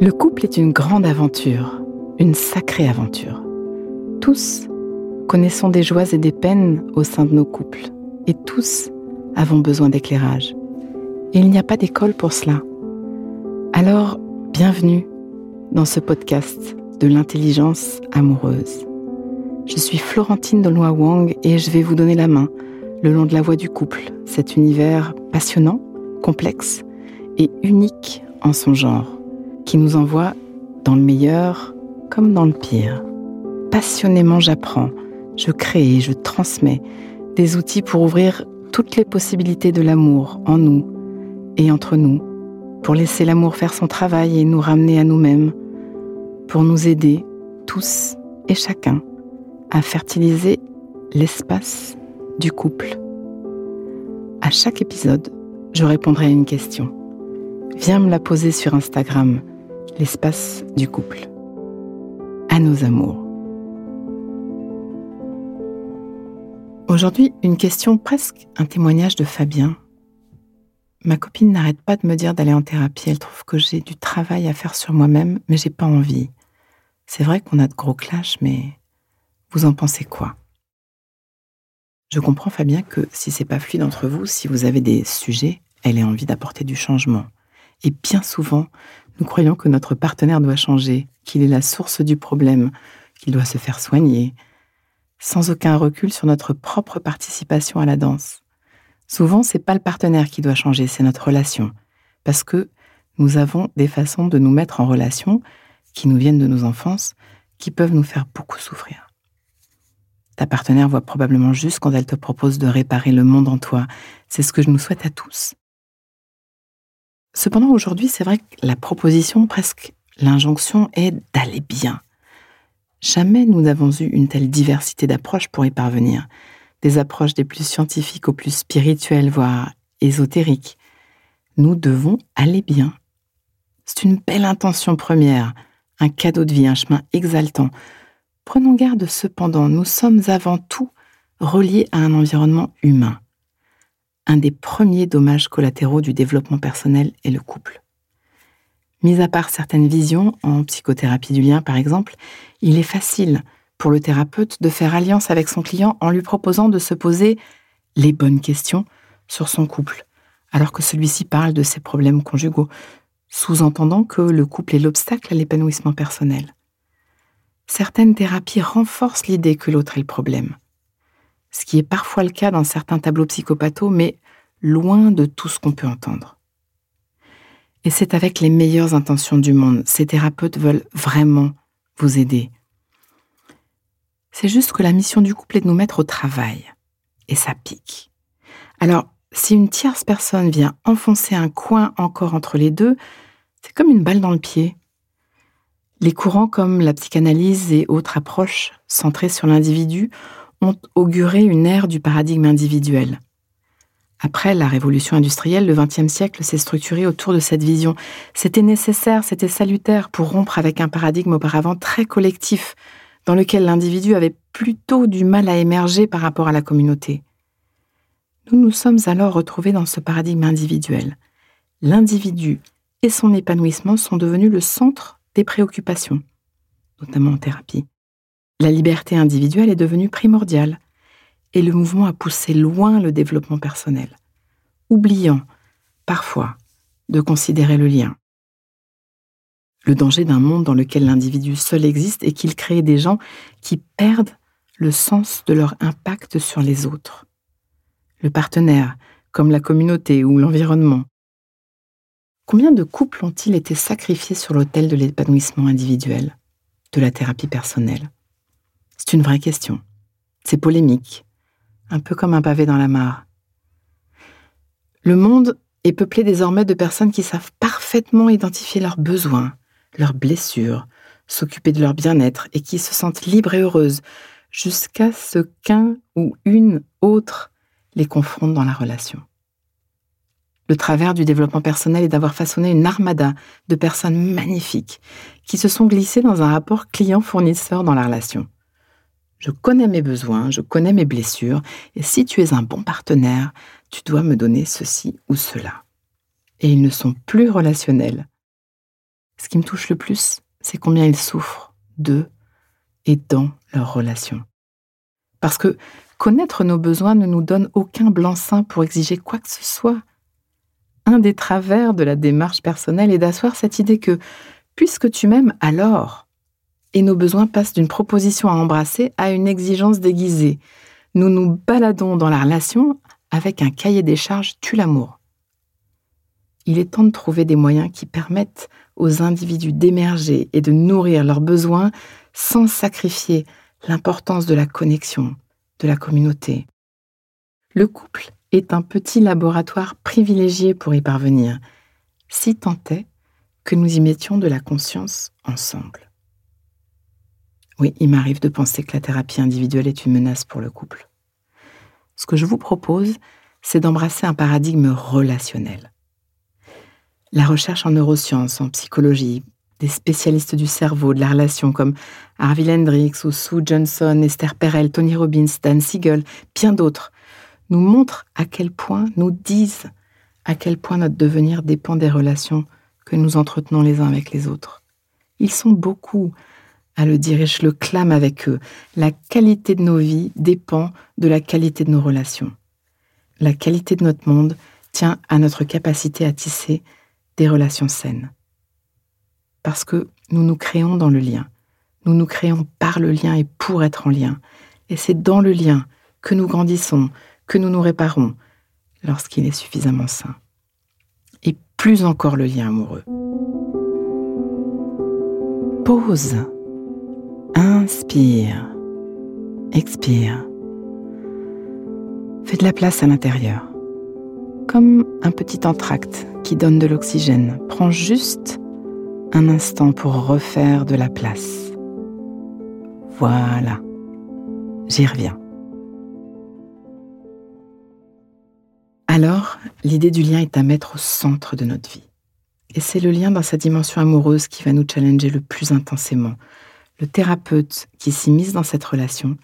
Le couple est une grande aventure, une sacrée aventure. Tous connaissons des joies et des peines au sein de nos couples, et tous avons besoin d'éclairage. Et il n'y a pas d'école pour cela. Alors, bienvenue dans ce podcast de l'intelligence amoureuse. Je suis Florentine de Wang et je vais vous donner la main le long de la voie du couple, cet univers passionnant, complexe et unique en son genre, qui nous envoie dans le meilleur comme dans le pire. Passionnément j'apprends, je crée et je transmets des outils pour ouvrir toutes les possibilités de l'amour en nous et entre nous, pour laisser l'amour faire son travail et nous ramener à nous-mêmes, pour nous aider tous et chacun à fertiliser l'espace du couple. À chaque épisode, je répondrai à une question. Viens me la poser sur Instagram, l'espace du couple. À nos amours. Aujourd'hui, une question presque un témoignage de Fabien. Ma copine n'arrête pas de me dire d'aller en thérapie. Elle trouve que j'ai du travail à faire sur moi-même, mais j'ai pas envie. C'est vrai qu'on a de gros clashs, mais vous en pensez quoi? Je comprends Fabien que si c'est pas fluide entre vous, si vous avez des sujets, elle ait envie d'apporter du changement. Et bien souvent, nous croyons que notre partenaire doit changer, qu'il est la source du problème, qu'il doit se faire soigner, sans aucun recul sur notre propre participation à la danse. Souvent, c'est pas le partenaire qui doit changer, c'est notre relation, parce que nous avons des façons de nous mettre en relation qui nous viennent de nos enfances, qui peuvent nous faire beaucoup souffrir. Ta partenaire voit probablement juste quand elle te propose de réparer le monde en toi. C'est ce que je nous souhaite à tous. Cependant, aujourd'hui, c'est vrai que la proposition, presque l'injonction, est d'aller bien. Jamais nous n'avons eu une telle diversité d'approches pour y parvenir. Des approches des plus scientifiques aux plus spirituelles, voire ésotériques. Nous devons aller bien. C'est une belle intention première, un cadeau de vie, un chemin exaltant. Prenons garde cependant, nous sommes avant tout reliés à un environnement humain. Un des premiers dommages collatéraux du développement personnel est le couple. Mis à part certaines visions, en psychothérapie du lien par exemple, il est facile pour le thérapeute de faire alliance avec son client en lui proposant de se poser les bonnes questions sur son couple, alors que celui-ci parle de ses problèmes conjugaux, sous-entendant que le couple est l'obstacle à l'épanouissement personnel. Certaines thérapies renforcent l'idée que l'autre est le problème, ce qui est parfois le cas dans certains tableaux psychopathos, mais loin de tout ce qu'on peut entendre. Et c'est avec les meilleures intentions du monde, ces thérapeutes veulent vraiment vous aider. C'est juste que la mission du couple est de nous mettre au travail, et ça pique. Alors, si une tierce personne vient enfoncer un coin encore entre les deux, c'est comme une balle dans le pied. Les courants comme la psychanalyse et autres approches centrées sur l'individu ont auguré une ère du paradigme individuel. Après la révolution industrielle, le XXe siècle s'est structuré autour de cette vision. C'était nécessaire, c'était salutaire pour rompre avec un paradigme auparavant très collectif, dans lequel l'individu avait plutôt du mal à émerger par rapport à la communauté. Nous nous sommes alors retrouvés dans ce paradigme individuel. L'individu et son épanouissement sont devenus le centre des préoccupations, notamment en thérapie. La liberté individuelle est devenue primordiale et le mouvement a poussé loin le développement personnel, oubliant parfois de considérer le lien. Le danger d'un monde dans lequel l'individu seul existe est qu'il crée des gens qui perdent le sens de leur impact sur les autres le partenaire, comme la communauté ou l'environnement. Combien de couples ont-ils été sacrifiés sur l'autel de l'épanouissement individuel, de la thérapie personnelle? C'est une vraie question. C'est polémique, un peu comme un pavé dans la mare. Le monde est peuplé désormais de personnes qui savent parfaitement identifier leurs besoins, leurs blessures, s'occuper de leur bien-être et qui se sentent libres et heureuses jusqu'à ce qu'un ou une autre les confrontent dans la relation. Le travers du développement personnel est d'avoir façonné une armada de personnes magnifiques qui se sont glissées dans un rapport client-fournisseur dans la relation. Je connais mes besoins, je connais mes blessures, et si tu es un bon partenaire, tu dois me donner ceci ou cela. et ils ne sont plus relationnels. Ce qui me touche le plus, c'est combien ils souffrent d'eux et dans leurs relations. Parce que connaître nos besoins ne nous donne aucun blanc-seing pour exiger quoi que ce soit. Un des travers de la démarche personnelle est d'asseoir cette idée que, puisque tu m'aimes, alors, et nos besoins passent d'une proposition à embrasser à une exigence déguisée. Nous nous baladons dans la relation avec un cahier des charges tue l'amour. Il est temps de trouver des moyens qui permettent aux individus d'émerger et de nourrir leurs besoins sans sacrifier l'importance de la connexion, de la communauté. Le couple est un petit laboratoire privilégié pour y parvenir, si tant est que nous y mettions de la conscience ensemble. Oui, il m'arrive de penser que la thérapie individuelle est une menace pour le couple. Ce que je vous propose, c'est d'embrasser un paradigme relationnel. La recherche en neurosciences, en psychologie, des spécialistes du cerveau, de la relation comme Harvey Hendricks ou Sue Johnson, Esther Perel, Tony Robbins, Dan Siegel, bien d'autres, nous montrent à quel point, nous disent à quel point notre devenir dépend des relations que nous entretenons les uns avec les autres. Ils sont beaucoup à le dire et je le clame avec eux. La qualité de nos vies dépend de la qualité de nos relations. La qualité de notre monde tient à notre capacité à tisser des relations saines. Parce que nous nous créons dans le lien. Nous nous créons par le lien et pour être en lien. Et c'est dans le lien que nous grandissons, que nous nous réparons, lorsqu'il est suffisamment sain. Et plus encore le lien amoureux. Pause. Inspire. Expire. Fais de la place à l'intérieur. Comme un petit entracte qui donne de l'oxygène. Prends juste un instant pour refaire de la place. Voilà. J'y reviens. Alors, l'idée du lien est à mettre au centre de notre vie. Et c'est le lien dans sa dimension amoureuse qui va nous challenger le plus intensément. Le thérapeute qui s'immisce dans cette relation,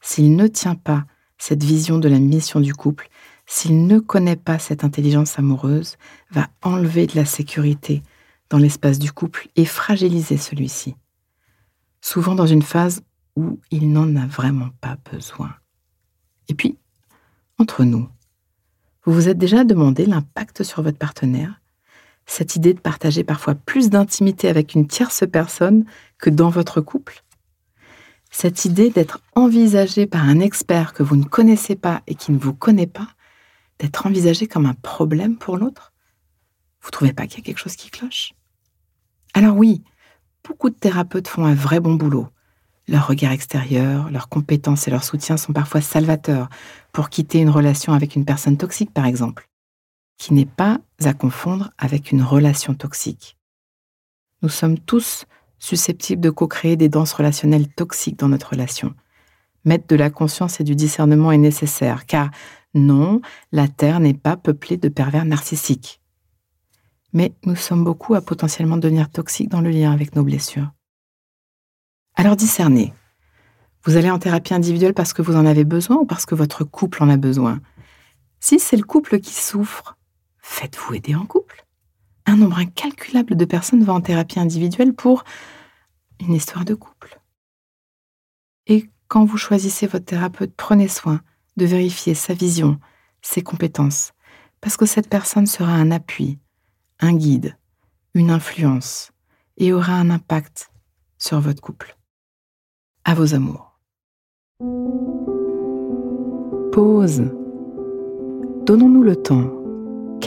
s'il ne tient pas cette vision de la mission du couple, s'il ne connaît pas cette intelligence amoureuse, va enlever de la sécurité dans l'espace du couple et fragiliser celui-ci, souvent dans une phase où il n'en a vraiment pas besoin. Et puis, entre nous, vous vous êtes déjà demandé l'impact sur votre partenaire Cette idée de partager parfois plus d'intimité avec une tierce personne que dans votre couple? Cette idée d'être envisagé par un expert que vous ne connaissez pas et qui ne vous connaît pas d'être envisagé comme un problème pour l'autre? Vous trouvez pas qu'il y a quelque chose qui cloche? Alors oui, beaucoup de thérapeutes font un vrai bon boulot. Leur regard extérieur, leurs compétences et leur soutien sont parfois salvateurs. Pour quitter une relation avec une personne toxique, par exemple, qui n'est pas à confondre avec une relation toxique. Nous sommes tous susceptibles de co-créer des danses relationnelles toxiques dans notre relation. Mettre de la conscience et du discernement est nécessaire, car non, la Terre n'est pas peuplée de pervers narcissiques. Mais nous sommes beaucoup à potentiellement devenir toxiques dans le lien avec nos blessures. Alors discernez. Vous allez en thérapie individuelle parce que vous en avez besoin ou parce que votre couple en a besoin? Si c'est le couple qui souffre, faites-vous aider en couple? Un nombre incalculable de personnes vont en thérapie individuelle pour une histoire de couple. Et quand vous choisissez votre thérapeute, prenez soin de vérifier sa vision, ses compétences, parce que cette personne sera un appui, un guide, une influence, et aura un impact sur votre couple. À vos amours. Pause. Donnons-nous le temps,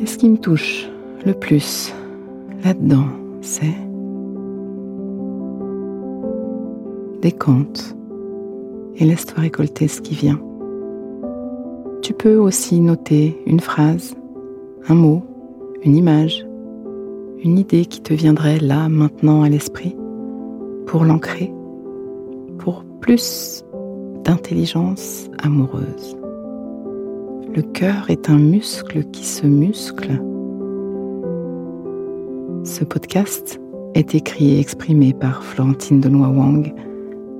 Et ce qui me touche le plus là-dedans, c'est décompte et laisse-toi récolter ce qui vient. Tu peux aussi noter une phrase, un mot, une image, une idée qui te viendrait là, maintenant à l'esprit, pour l'ancrer, pour plus d'intelligence amoureuse. Le cœur est un muscle qui se muscle. Ce podcast est écrit et exprimé par Florentine Denois Wang,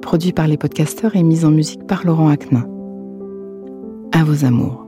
produit par les podcasteurs et mis en musique par Laurent Aknin. À vos amours.